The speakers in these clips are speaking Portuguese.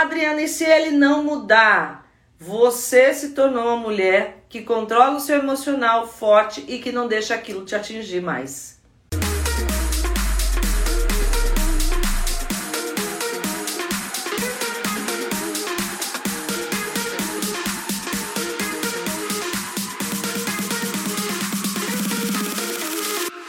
Adriana, e se ele não mudar? Você se tornou uma mulher que controla o seu emocional forte e que não deixa aquilo te atingir mais.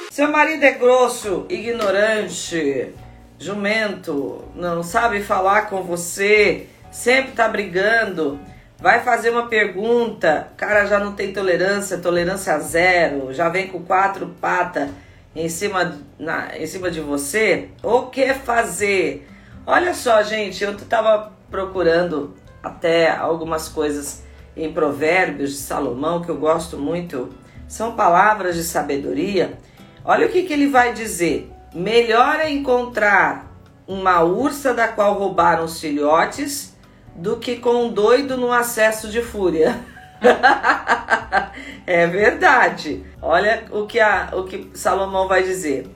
Seu marido é grosso, ignorante, jumento, não sabe falar com você, sempre tá brigando, vai fazer uma pergunta, cara já não tem tolerância, tolerância zero, já vem com quatro patas em cima, na, em cima de você, o que fazer? Olha só, gente, eu tava procurando até algumas coisas em Provérbios de Salomão que eu gosto muito, são palavras de sabedoria. Olha o que, que ele vai dizer. Melhor é encontrar uma ursa da qual roubaram os filhotes do que com um doido no acesso de fúria. é verdade. Olha o que, a, o que Salomão vai dizer.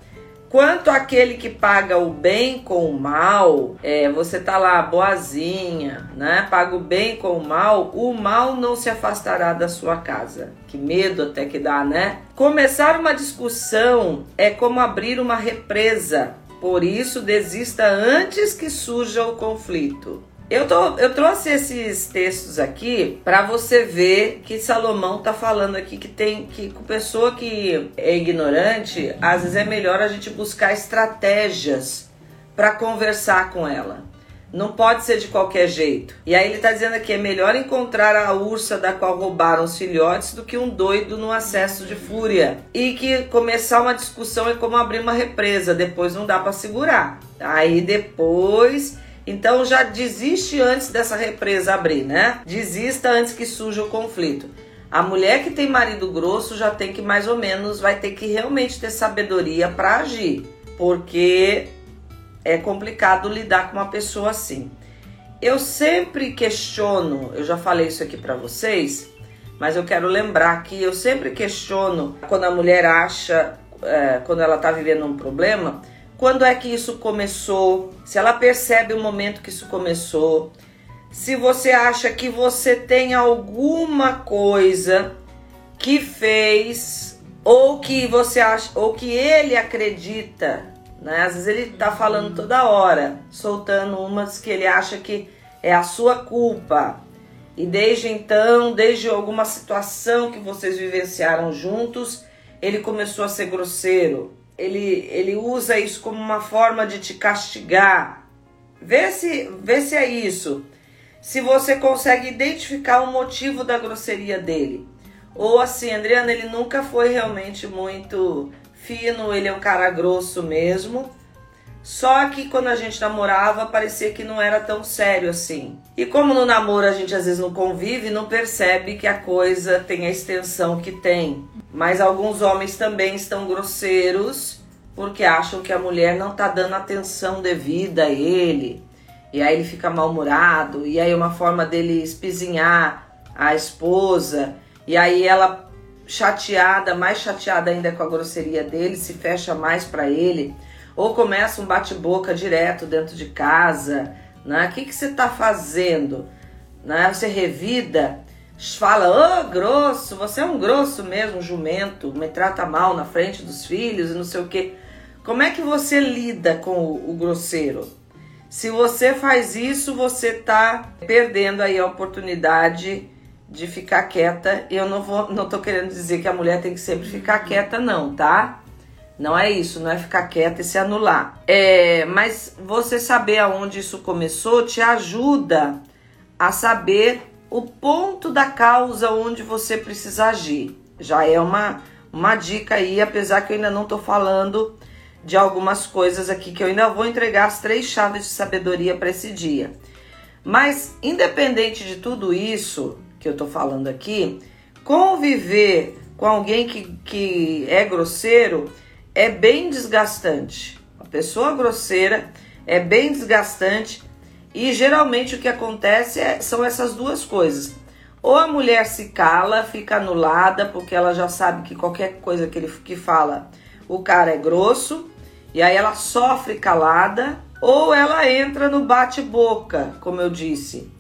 Quanto aquele que paga o bem com o mal, é, você tá lá boazinha, né? Paga o bem com o mal, o mal não se afastará da sua casa. Que medo até que dá, né? Começar uma discussão é como abrir uma represa. Por isso, desista antes que surja o conflito. Eu, tô, eu trouxe esses textos aqui para você ver que Salomão tá falando aqui que tem que com pessoa que é ignorante, às vezes é melhor a gente buscar estratégias para conversar com ela. Não pode ser de qualquer jeito. E aí ele está dizendo aqui: é melhor encontrar a ursa da qual roubaram os filhotes do que um doido no acesso de fúria. E que começar uma discussão é como abrir uma represa, depois não dá para segurar. Aí depois então já desiste antes dessa represa abrir, né? Desista antes que surja o conflito. A mulher que tem marido grosso já tem que mais ou menos vai ter que realmente ter sabedoria para agir, porque é complicado lidar com uma pessoa assim. Eu sempre questiono, eu já falei isso aqui para vocês, mas eu quero lembrar que eu sempre questiono quando a mulher acha, é, quando ela tá vivendo um problema, quando é que isso começou, se ela percebe o momento que isso começou, se você acha que você tem alguma coisa que fez ou que você acha ou que ele acredita, né? Às vezes ele tá falando toda hora, soltando umas que ele acha que é a sua culpa. E desde então, desde alguma situação que vocês vivenciaram juntos, ele começou a ser grosseiro, ele, ele usa isso como uma forma de te castigar. Vê se, vê se é isso. Se você consegue identificar o motivo da grosseria dele. Ou assim, Adriana, ele nunca foi realmente muito fino, ele é um cara grosso mesmo. Só que quando a gente namorava, parecia que não era tão sério assim. E como no namoro a gente às vezes não convive, não percebe que a coisa tem a extensão que tem. Mas alguns homens também estão grosseiros porque acham que a mulher não tá dando atenção devida a ele. E aí ele fica mal-humorado, e aí é uma forma dele espizinhar a esposa, e aí ela chateada, mais chateada ainda com a grosseria dele, se fecha mais para ele ou começa um bate-boca direto dentro de casa, né? O que, que você está fazendo? Né? Você revida, fala, ô oh, grosso, você é um grosso mesmo, jumento, me trata mal na frente dos filhos e não sei o que. Como é que você lida com o, o grosseiro? Se você faz isso, você está perdendo aí a oportunidade de ficar quieta. Eu não vou, não tô querendo dizer que a mulher tem que sempre ficar quieta, não, tá? Não é isso, não é ficar quieta e se anular. É, mas você saber aonde isso começou te ajuda a saber o ponto da causa onde você precisa agir. Já é uma, uma dica aí, apesar que eu ainda não estou falando de algumas coisas aqui que eu ainda vou entregar as três chaves de sabedoria para esse dia. Mas independente de tudo isso que eu estou falando aqui, conviver com alguém que, que é grosseiro é bem desgastante. A pessoa grosseira é bem desgastante e geralmente o que acontece é, são essas duas coisas. Ou a mulher se cala, fica anulada, porque ela já sabe que qualquer coisa que ele que fala, o cara é grosso, e aí ela sofre calada, Ou ela entra no bate-boca, como eu disse.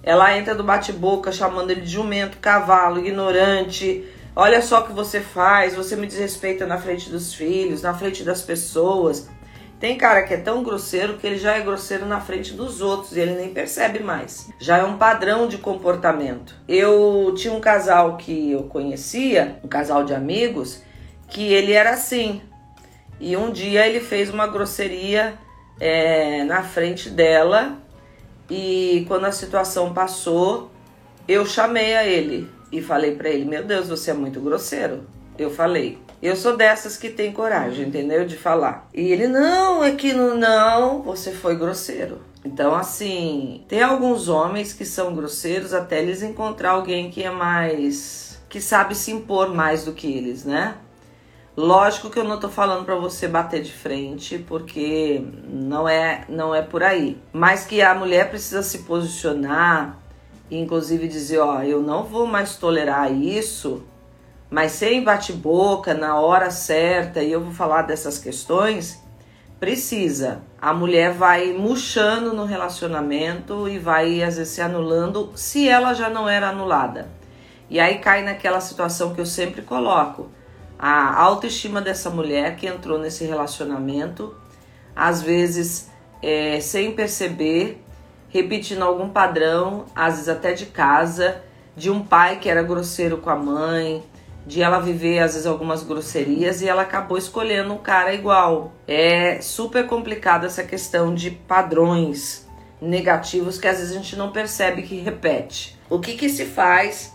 Ela entra no bate-boca chamando ele de jumento, cavalo, ignorante. Olha só o que você faz, você me desrespeita na frente dos filhos, na frente das pessoas. Tem cara que é tão grosseiro que ele já é grosseiro na frente dos outros e ele nem percebe mais. Já é um padrão de comportamento. Eu tinha um casal que eu conhecia, um casal de amigos, que ele era assim. E um dia ele fez uma grosseria é, na frente dela e quando a situação passou, eu chamei a ele e falei para ele: Meu Deus, você é muito grosseiro. Eu falei. Eu sou dessas que tem coragem, entendeu? De falar. E ele: Não, é que não, não, você foi grosseiro. Então, assim, tem alguns homens que são grosseiros até eles encontrar alguém que é mais. que sabe se impor mais do que eles, né? Lógico que eu não tô falando para você bater de frente, porque não é não é por aí. Mas que a mulher precisa se posicionar inclusive dizer, ó, eu não vou mais tolerar isso, mas sem bate-boca, na hora certa, e eu vou falar dessas questões, precisa. A mulher vai murchando no relacionamento e vai às vezes se anulando se ela já não era anulada. E aí cai naquela situação que eu sempre coloco a autoestima dessa mulher que entrou nesse relacionamento, às vezes é, sem perceber, repetindo algum padrão, às vezes até de casa, de um pai que era grosseiro com a mãe, de ela viver às vezes algumas grosserias e ela acabou escolhendo um cara igual. É super complicado essa questão de padrões negativos que às vezes a gente não percebe que repete. O que, que se faz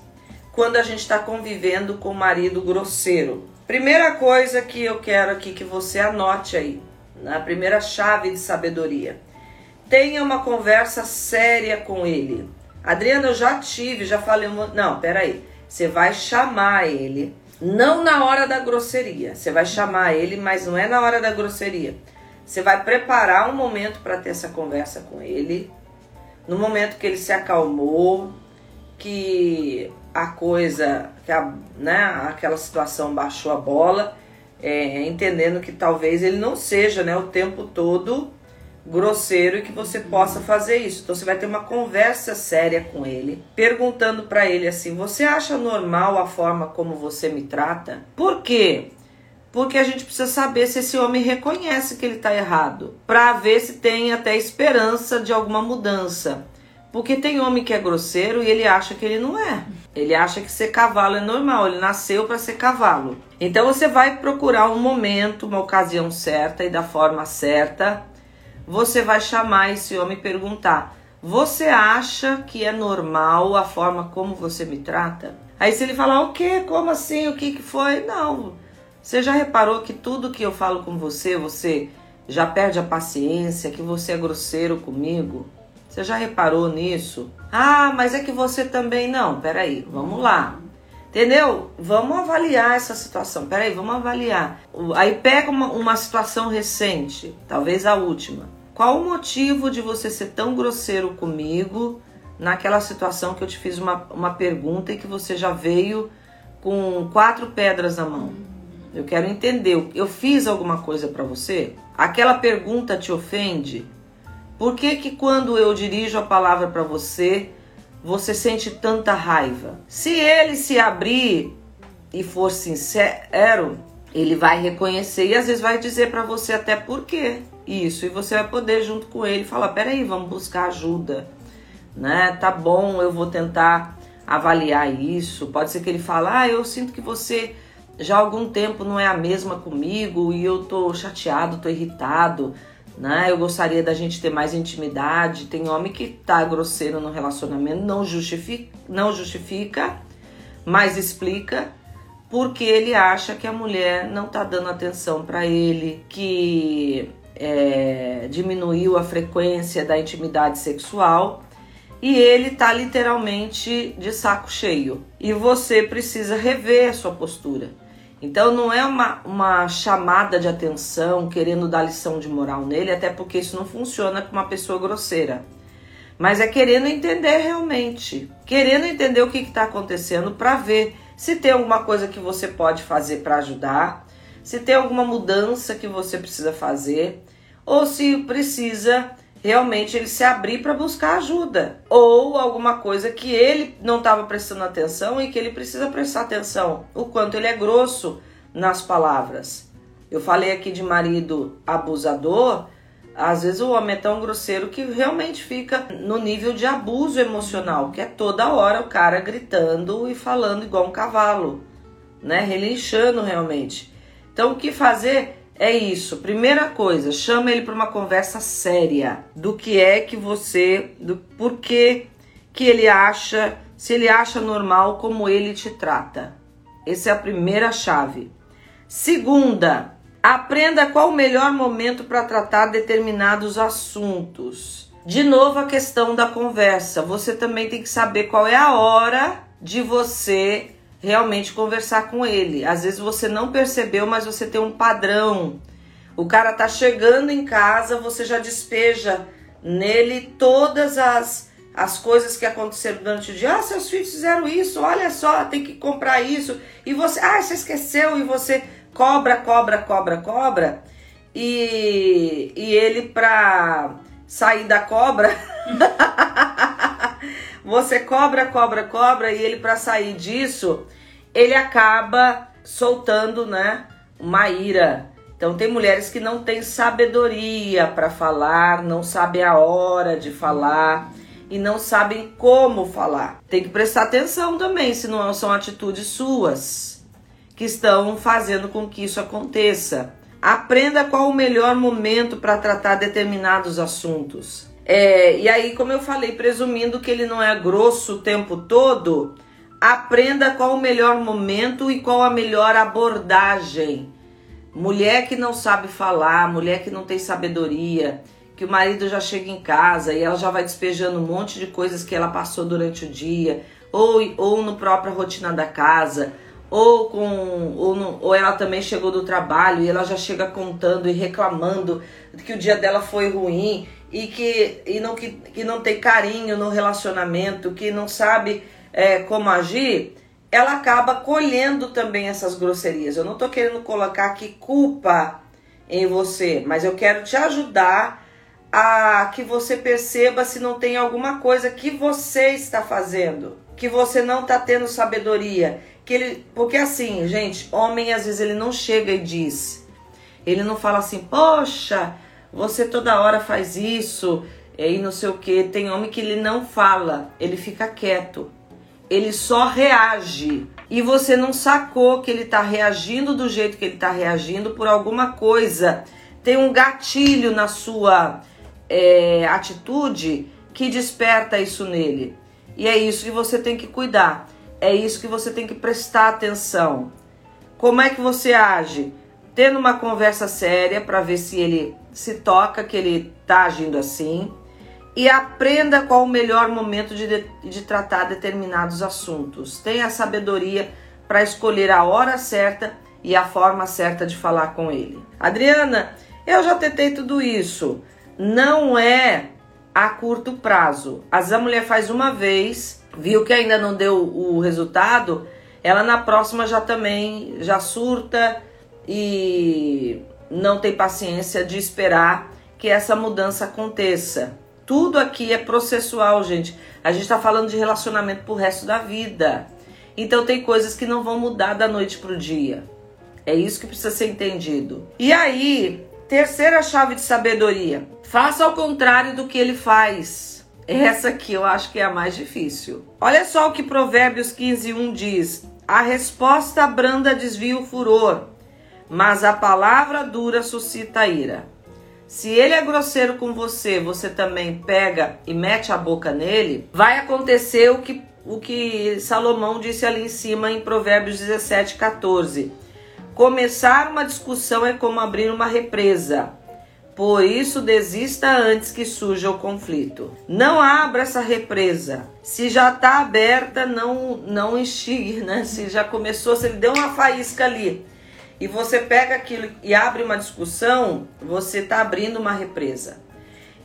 quando a gente está convivendo com o marido grosseiro. Primeira coisa que eu quero aqui que você anote aí, na primeira chave de sabedoria. Tenha uma conversa séria com ele. Adriana, eu já tive, já falei. Uma... Não, peraí. Você vai chamar ele, não na hora da grosseria. Você vai chamar ele, mas não é na hora da grosseria. Você vai preparar um momento para ter essa conversa com ele. No momento que ele se acalmou, que a coisa, que a, né, aquela situação baixou a bola, é, entendendo que talvez ele não seja né, o tempo todo grosseiro e que você possa fazer isso. Então você vai ter uma conversa séria com ele, perguntando para ele assim: "Você acha normal a forma como você me trata?" Por quê? Porque a gente precisa saber se esse homem reconhece que ele está errado, para ver se tem até esperança de alguma mudança. Porque tem homem que é grosseiro e ele acha que ele não é. Ele acha que ser cavalo é normal, ele nasceu para ser cavalo. Então você vai procurar um momento, uma ocasião certa e da forma certa. Você vai chamar esse homem e perguntar: Você acha que é normal a forma como você me trata? Aí se ele falar o quê? Como assim? O que, que foi? Não. Você já reparou que tudo que eu falo com você, você já perde a paciência, que você é grosseiro comigo? Você já reparou nisso? Ah, mas é que você também não. Peraí, vamos lá. Entendeu? Vamos avaliar essa situação. Peraí, vamos avaliar. Aí pega uma, uma situação recente, talvez a última. Qual o motivo de você ser tão grosseiro comigo naquela situação que eu te fiz uma, uma pergunta e que você já veio com quatro pedras na mão? Eu quero entender. Eu fiz alguma coisa para você? Aquela pergunta te ofende? Por que que quando eu dirijo a palavra para você, você sente tanta raiva? Se ele se abrir e for sincero, ele vai reconhecer e às vezes vai dizer para você até por quê isso e você vai poder junto com ele falar, peraí, vamos buscar ajuda, né? Tá bom, eu vou tentar avaliar isso. Pode ser que ele fale, ah, eu sinto que você já há algum tempo não é a mesma comigo e eu tô chateado, tô irritado né? Eu gostaria da gente ter mais intimidade. Tem homem que tá grosseiro no relacionamento, não justifica, não justifica, mas explica porque ele acha que a mulher não tá dando atenção para ele, que é, diminuiu a frequência da intimidade sexual e ele tá literalmente de saco cheio. E você precisa rever a sua postura. Então não é uma, uma chamada de atenção querendo dar lição de moral nele, até porque isso não funciona com uma pessoa grosseira. Mas é querendo entender realmente, querendo entender o que está acontecendo para ver se tem alguma coisa que você pode fazer para ajudar, se tem alguma mudança que você precisa fazer, ou se precisa realmente ele se abrir para buscar ajuda ou alguma coisa que ele não estava prestando atenção e que ele precisa prestar atenção, o quanto ele é grosso nas palavras. Eu falei aqui de marido abusador, às vezes o homem é tão grosseiro que realmente fica no nível de abuso emocional, que é toda hora o cara gritando e falando igual um cavalo, né? Relinchando realmente. Então o que fazer? É isso. Primeira coisa, chama ele para uma conversa séria do que é que você, do porquê que ele acha, se ele acha normal como ele te trata. Essa é a primeira chave. Segunda, aprenda qual o melhor momento para tratar determinados assuntos. De novo a questão da conversa. Você também tem que saber qual é a hora de você realmente conversar com ele. Às vezes você não percebeu, mas você tem um padrão. O cara tá chegando em casa, você já despeja nele todas as, as coisas que aconteceram durante o dia. Ah, seus filhos fizeram isso, olha só, tem que comprar isso. E você, ah, você esqueceu, e você cobra, cobra, cobra, cobra. E, e ele, pra sair da cobra, Você cobra, cobra, cobra e ele para sair disso, ele acaba soltando, né, uma ira. Então tem mulheres que não têm sabedoria para falar, não sabem a hora de falar e não sabem como falar. Tem que prestar atenção também, se não são atitudes suas que estão fazendo com que isso aconteça. Aprenda qual o melhor momento para tratar determinados assuntos. É, e aí, como eu falei, presumindo que ele não é grosso o tempo todo, aprenda qual o melhor momento e qual a melhor abordagem. Mulher que não sabe falar, mulher que não tem sabedoria, que o marido já chega em casa e ela já vai despejando um monte de coisas que ela passou durante o dia, ou, ou no própria rotina da casa, ou com ou, no, ou ela também chegou do trabalho e ela já chega contando e reclamando que o dia dela foi ruim e que, e não, que, que não tem carinho no relacionamento, que não sabe é, como agir, ela acaba colhendo também essas grosserias. Eu não estou querendo colocar aqui culpa em você, mas eu quero te ajudar a que você perceba se não tem alguma coisa que você está fazendo, que você não está tendo sabedoria, que ele, porque assim, gente, homem às vezes ele não chega e diz, ele não fala assim, poxa, você toda hora faz isso e não sei o que. Tem homem que ele não fala, ele fica quieto. Ele só reage. E você não sacou que ele tá reagindo do jeito que ele tá reagindo por alguma coisa. Tem um gatilho na sua é, atitude que desperta isso nele. E é isso que você tem que cuidar. É isso que você tem que prestar atenção. Como é que você age? Tendo uma conversa séria para ver se ele se toca que ele está agindo assim e aprenda qual o melhor momento de, de tratar determinados assuntos. Tenha sabedoria para escolher a hora certa e a forma certa de falar com ele. Adriana, eu já tentei tudo isso. Não é a curto prazo. Às a mulher faz uma vez, viu que ainda não deu o resultado, ela na próxima já também já surta e não tem paciência de esperar que essa mudança aconteça. Tudo aqui é processual, gente. A gente está falando de relacionamento pro resto da vida. Então tem coisas que não vão mudar da noite pro dia. É isso que precisa ser entendido. E aí, terceira chave de sabedoria: faça ao contrário do que ele faz. Essa aqui eu acho que é a mais difícil. Olha só o que Provérbios 15:1 diz: A resposta branda desvia o furor, mas a palavra dura suscita ira. Se ele é grosseiro com você, você também pega e mete a boca nele, vai acontecer o que, o que Salomão disse ali em cima em Provérbios 17, 14. Começar uma discussão é como abrir uma represa. Por isso, desista antes que surja o conflito. Não abra essa represa. Se já está aberta, não não instigue, né? Se já começou, se ele deu uma faísca ali, e você pega aquilo e abre uma discussão, você está abrindo uma represa.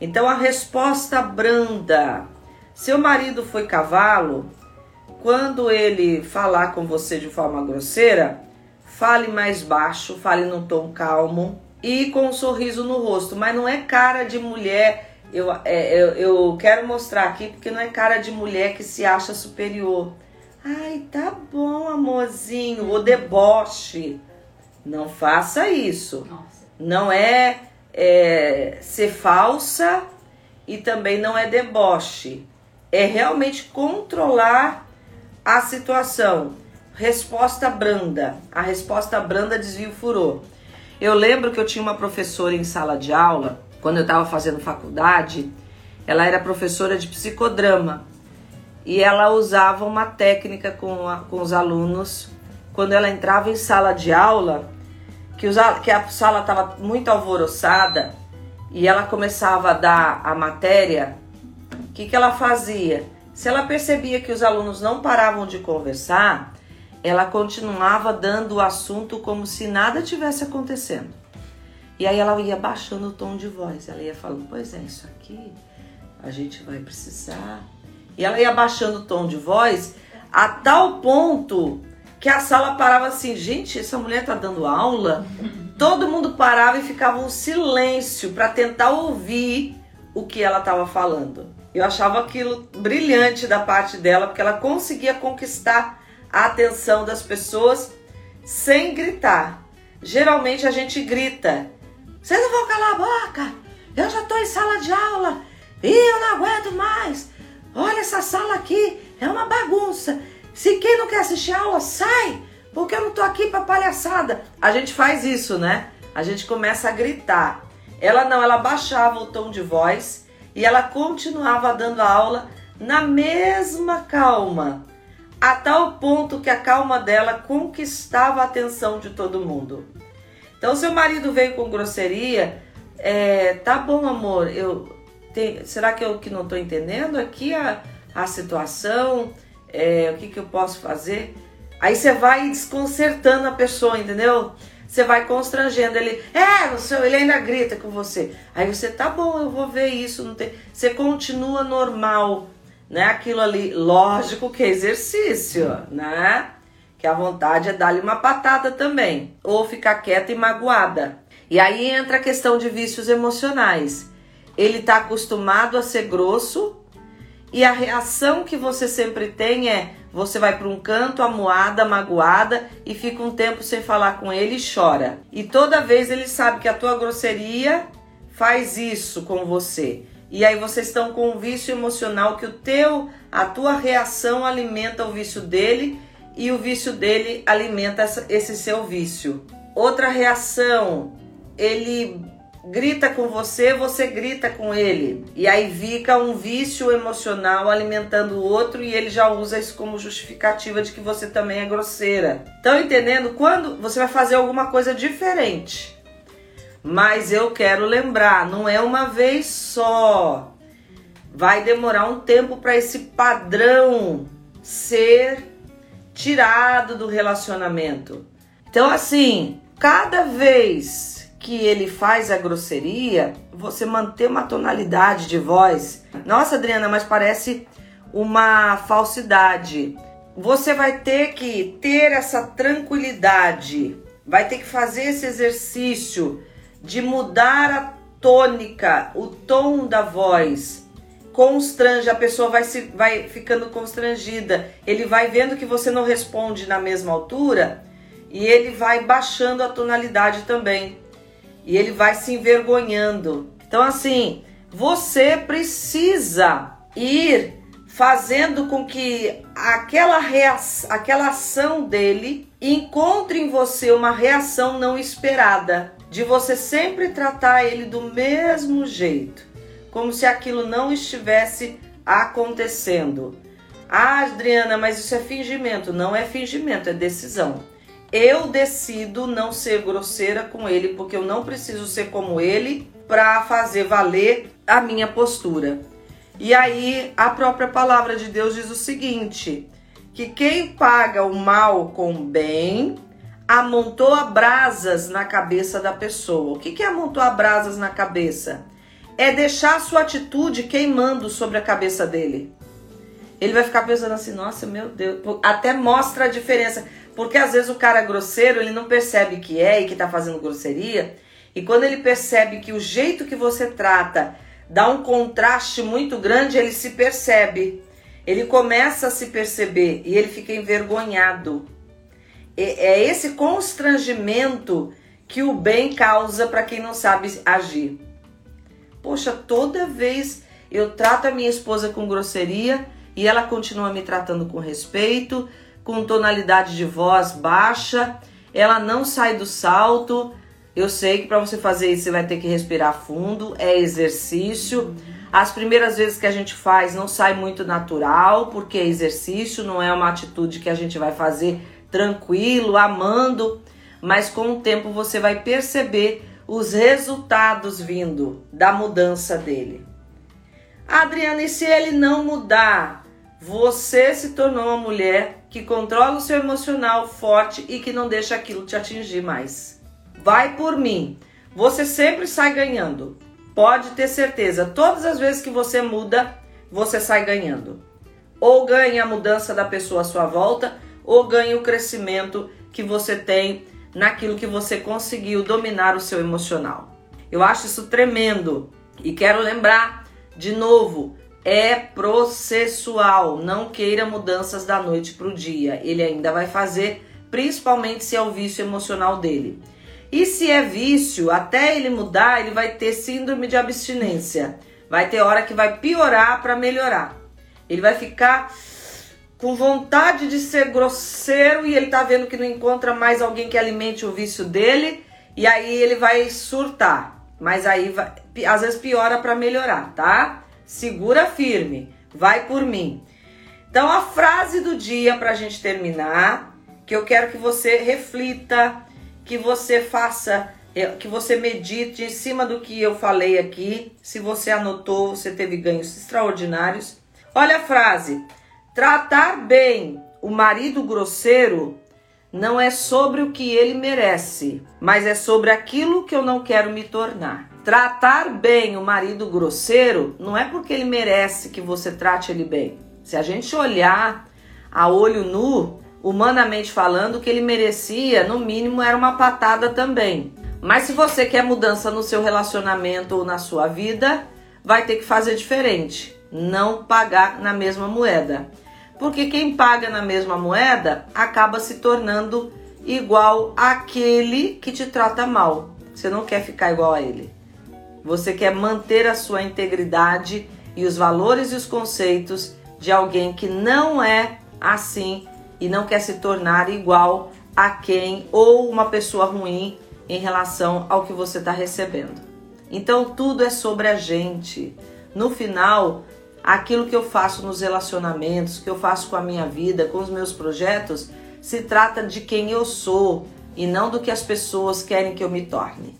Então a resposta branda. Seu marido foi cavalo, quando ele falar com você de forma grosseira, fale mais baixo, fale num tom calmo, e com um sorriso no rosto, mas não é cara de mulher. Eu, é, eu, eu quero mostrar aqui porque não é cara de mulher que se acha superior. Ai, tá bom, amorzinho, o deboche. Não faça isso. Nossa. Não é, é ser falsa e também não é deboche. É realmente controlar a situação. Resposta branda. A resposta branda desvia o furor. Eu lembro que eu tinha uma professora em sala de aula, quando eu estava fazendo faculdade, ela era professora de psicodrama e ela usava uma técnica com, a, com os alunos quando ela entrava em sala de aula, que, os, que a sala estava muito alvoroçada e ela começava a dar a matéria, o que, que ela fazia? Se ela percebia que os alunos não paravam de conversar, ela continuava dando o assunto como se nada tivesse acontecendo. E aí ela ia baixando o tom de voz, ela ia falando: Pois é, isso aqui a gente vai precisar. E ela ia baixando o tom de voz a tal ponto que a sala parava assim: Gente, essa mulher tá dando aula? Todo mundo parava e ficava um silêncio para tentar ouvir o que ela estava falando. Eu achava aquilo brilhante da parte dela, porque ela conseguia conquistar a atenção das pessoas sem gritar. Geralmente a gente grita: Vocês não vão calar a boca? Eu já estou em sala de aula e eu não aguento mais. Olha essa sala aqui, é uma bagunça. Se quem não quer assistir a aula, sai, porque eu não estou aqui para palhaçada. A gente faz isso, né? A gente começa a gritar. Ela não, ela baixava o tom de voz e ela continuava dando a aula na mesma calma a tal ponto que a calma dela conquistava a atenção de todo mundo. Então, seu marido veio com grosseria, é, tá bom, amor, eu tem, será que eu que não estou entendendo aqui a, a situação? É, o que, que eu posso fazer? Aí você vai desconcertando a pessoa, entendeu? Você vai constrangendo ele. É, o seu, ele ainda grita com você. Aí você, tá bom, eu vou ver isso. Não tem... Você continua normal né? Aquilo ali, lógico que é exercício, né? Que a vontade é dar-lhe uma patada também, ou ficar quieta e magoada. E aí entra a questão de vícios emocionais. Ele está acostumado a ser grosso e a reação que você sempre tem é você vai para um canto amuada, magoada e fica um tempo sem falar com ele e chora. E toda vez ele sabe que a tua grosseria faz isso com você. E aí vocês estão com um vício emocional que o teu, a tua reação alimenta o vício dele e o vício dele alimenta esse seu vício. Outra reação, ele grita com você, você grita com ele. E aí fica um vício emocional alimentando o outro e ele já usa isso como justificativa de que você também é grosseira. Estão entendendo? Quando você vai fazer alguma coisa diferente mas eu quero lembrar, não é uma vez só. Vai demorar um tempo para esse padrão ser tirado do relacionamento. Então, assim, cada vez que ele faz a grosseria, você manter uma tonalidade de voz. Nossa, Adriana, mas parece uma falsidade. Você vai ter que ter essa tranquilidade, vai ter que fazer esse exercício de mudar a tônica, o tom da voz. Constrange, a pessoa vai, se, vai ficando constrangida. Ele vai vendo que você não responde na mesma altura e ele vai baixando a tonalidade também. E ele vai se envergonhando. Então, assim, você precisa ir fazendo com que aquela, aquela ação dele encontre em você uma reação não esperada de você sempre tratar ele do mesmo jeito, como se aquilo não estivesse acontecendo. Ah, Adriana, mas isso é fingimento. Não é fingimento, é decisão. Eu decido não ser grosseira com ele porque eu não preciso ser como ele para fazer valer a minha postura. E aí a própria palavra de Deus diz o seguinte: que quem paga o mal com o bem amontoa brasas na cabeça da pessoa. O que, que é amontoar brasas na cabeça? É deixar a sua atitude queimando sobre a cabeça dele. Ele vai ficar pensando assim, nossa, meu Deus, até mostra a diferença. Porque às vezes o cara grosseiro, ele não percebe que é e que tá fazendo grosseria, E quando ele percebe que o jeito que você trata dá um contraste muito grande, ele se percebe. Ele começa a se perceber e ele fica envergonhado. É esse constrangimento que o bem causa para quem não sabe agir. Poxa, toda vez eu trato a minha esposa com grosseria e ela continua me tratando com respeito, com tonalidade de voz baixa, ela não sai do salto. Eu sei que para você fazer isso você vai ter que respirar fundo, é exercício. As primeiras vezes que a gente faz não sai muito natural, porque é exercício, não é uma atitude que a gente vai fazer tranquilo, amando, mas com o tempo você vai perceber os resultados vindo da mudança dele. Adriana, e se ele não mudar? Você se tornou uma mulher que controla o seu emocional forte e que não deixa aquilo te atingir mais. Vai por mim. Você sempre sai ganhando. Pode ter certeza. Todas as vezes que você muda, você sai ganhando. Ou ganha a mudança da pessoa à sua volta, ou ganha o crescimento que você tem naquilo que você conseguiu dominar o seu emocional. Eu acho isso tremendo e quero lembrar de novo, é processual, não queira mudanças da noite para o dia. Ele ainda vai fazer, principalmente se é o vício emocional dele. E se é vício, até ele mudar, ele vai ter síndrome de abstinência. Vai ter hora que vai piorar para melhorar. Ele vai ficar com vontade de ser grosseiro e ele tá vendo que não encontra mais alguém que alimente o vício dele e aí ele vai surtar. Mas aí vai, às vezes piora para melhorar, tá? Segura firme, vai por mim. Então a frase do dia para a gente terminar, que eu quero que você reflita, que você faça, é, que você medite em cima do que eu falei aqui. Se você anotou, você teve ganhos extraordinários. Olha a frase: Tratar bem o marido grosseiro não é sobre o que ele merece, mas é sobre aquilo que eu não quero me tornar. Tratar bem o marido grosseiro não é porque ele merece que você trate ele bem. Se a gente olhar a olho nu, humanamente falando, que ele merecia, no mínimo, era uma patada também. Mas se você quer mudança no seu relacionamento ou na sua vida, vai ter que fazer diferente, não pagar na mesma moeda porque quem paga na mesma moeda acaba se tornando igual àquele que te trata mal. Você não quer ficar igual a ele. Você quer manter a sua integridade e os valores e os conceitos de alguém que não é assim e não quer se tornar igual a quem ou uma pessoa ruim em relação ao que você está recebendo. Então tudo é sobre a gente. No final, aquilo que eu faço nos relacionamentos, que eu faço com a minha vida, com os meus projetos, se trata de quem eu sou e não do que as pessoas querem que eu me torne.